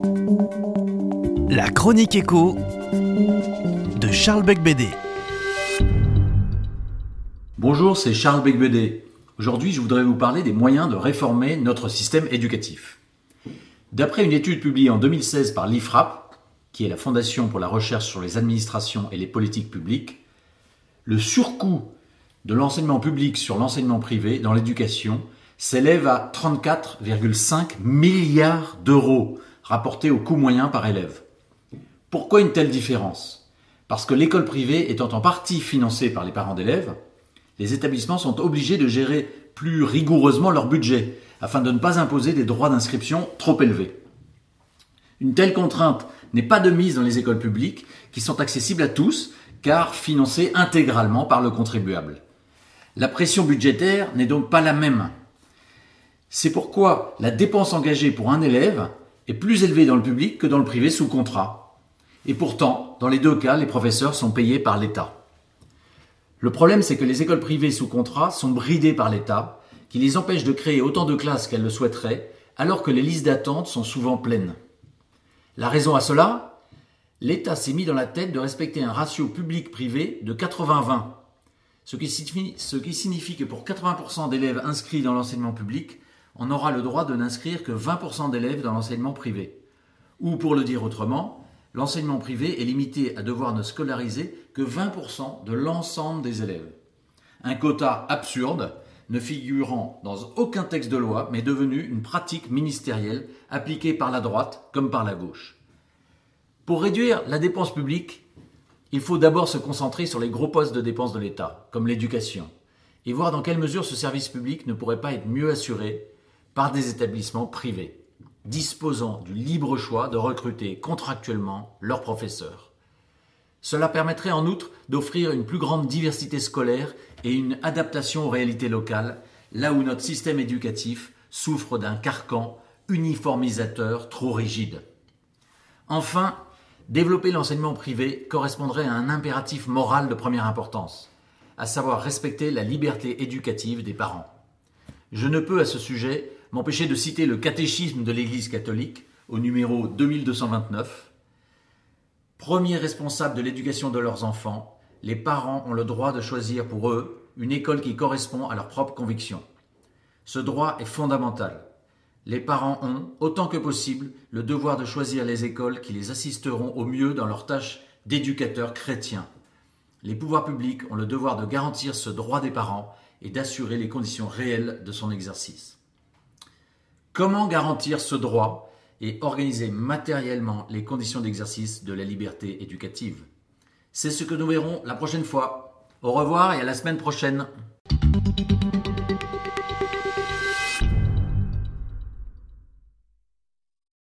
La chronique écho de Charles Becbédé. Bonjour, c'est Charles Becbédé. Aujourd'hui, je voudrais vous parler des moyens de réformer notre système éducatif. D'après une étude publiée en 2016 par l'IFRAP, qui est la Fondation pour la recherche sur les administrations et les politiques publiques, le surcoût de l'enseignement public sur l'enseignement privé dans l'éducation s'élève à 34,5 milliards d'euros rapportés au coût moyen par élève. Pourquoi une telle différence? Parce que l'école privée étant en partie financée par les parents d'élèves, les établissements sont obligés de gérer plus rigoureusement leur budget afin de ne pas imposer des droits d'inscription trop élevés. Une telle contrainte n'est pas de mise dans les écoles publiques qui sont accessibles à tous car financées intégralement par le contribuable. La pression budgétaire n'est donc pas la même. C'est pourquoi la dépense engagée pour un élève est plus élevée dans le public que dans le privé sous contrat. Et pourtant, dans les deux cas, les professeurs sont payés par l'État. Le problème, c'est que les écoles privées sous contrat sont bridées par l'État, qui les empêche de créer autant de classes qu'elles le souhaiteraient, alors que les listes d'attente sont souvent pleines. La raison à cela? L'État s'est mis dans la tête de respecter un ratio public-privé de 80-20, ce qui, signifie, ce qui signifie que pour 80% d'élèves inscrits dans l'enseignement public, on aura le droit de n'inscrire que 20% d'élèves dans l'enseignement privé. Ou pour le dire autrement, l'enseignement privé est limité à devoir ne scolariser que 20% de l'ensemble des élèves. Un quota absurde, ne figurant dans aucun texte de loi, mais devenu une pratique ministérielle appliquée par la droite comme par la gauche. Pour réduire la dépense publique, il faut d'abord se concentrer sur les gros postes de dépenses de l'État, comme l'éducation, et voir dans quelle mesure ce service public ne pourrait pas être mieux assuré par des établissements privés, disposant du libre choix de recruter contractuellement leurs professeurs. Cela permettrait en outre d'offrir une plus grande diversité scolaire et une adaptation aux réalités locales, là où notre système éducatif souffre d'un carcan uniformisateur trop rigide. Enfin, développer l'enseignement privé correspondrait à un impératif moral de première importance, à savoir respecter la liberté éducative des parents. Je ne peux à ce sujet m'empêcher de citer le catéchisme de l'Église catholique au numéro 2229. Premier responsable de l'éducation de leurs enfants, les parents ont le droit de choisir pour eux une école qui correspond à leurs propres convictions. Ce droit est fondamental. Les parents ont, autant que possible, le devoir de choisir les écoles qui les assisteront au mieux dans leur tâche d'éducateurs chrétiens. Les pouvoirs publics ont le devoir de garantir ce droit des parents et d'assurer les conditions réelles de son exercice. Comment garantir ce droit et organiser matériellement les conditions d'exercice de la liberté éducative? C'est ce que nous verrons la prochaine fois. Au revoir et à la semaine prochaine.